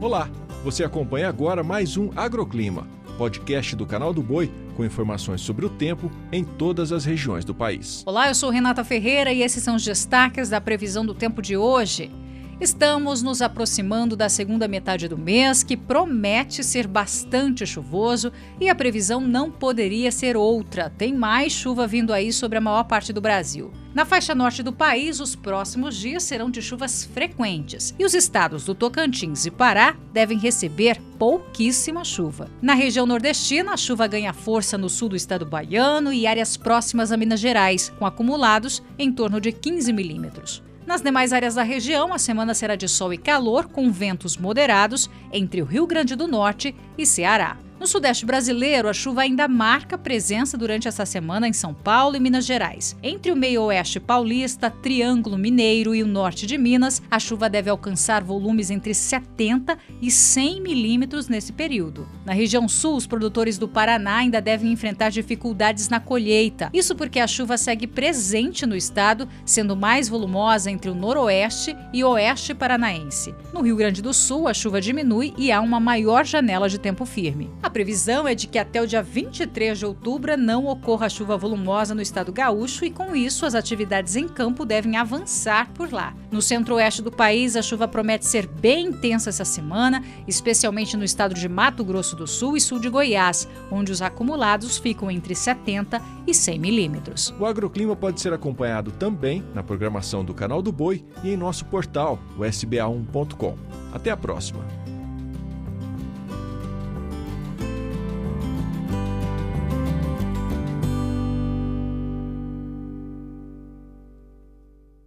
Olá, você acompanha agora mais um Agroclima, podcast do canal do Boi com informações sobre o tempo em todas as regiões do país. Olá, eu sou Renata Ferreira e esses são os destaques da previsão do tempo de hoje. Estamos nos aproximando da segunda metade do mês, que promete ser bastante chuvoso e a previsão não poderia ser outra. Tem mais chuva vindo aí sobre a maior parte do Brasil. Na faixa norte do país, os próximos dias serão de chuvas frequentes e os estados do Tocantins e Pará devem receber pouquíssima chuva. Na região nordestina, a chuva ganha força no sul do estado baiano e áreas próximas a Minas Gerais, com acumulados em torno de 15 milímetros. Nas demais áreas da região, a semana será de sol e calor, com ventos moderados entre o Rio Grande do Norte e Ceará. No Sudeste brasileiro, a chuva ainda marca presença durante essa semana em São Paulo e Minas Gerais. Entre o meio-oeste paulista, Triângulo Mineiro e o norte de Minas, a chuva deve alcançar volumes entre 70 e 100 milímetros nesse período. Na região sul, os produtores do Paraná ainda devem enfrentar dificuldades na colheita. Isso porque a chuva segue presente no estado, sendo mais volumosa entre o noroeste e oeste paranaense. No Rio Grande do Sul, a chuva diminui e há uma maior janela de tempo firme. A a previsão é de que até o dia 23 de outubro não ocorra chuva volumosa no estado gaúcho e, com isso, as atividades em campo devem avançar por lá. No centro-oeste do país, a chuva promete ser bem intensa essa semana, especialmente no estado de Mato Grosso do Sul e sul de Goiás, onde os acumulados ficam entre 70 e 100 milímetros. O agroclima pode ser acompanhado também na programação do Canal do Boi e em nosso portal, o sba1.com. Até a próxima!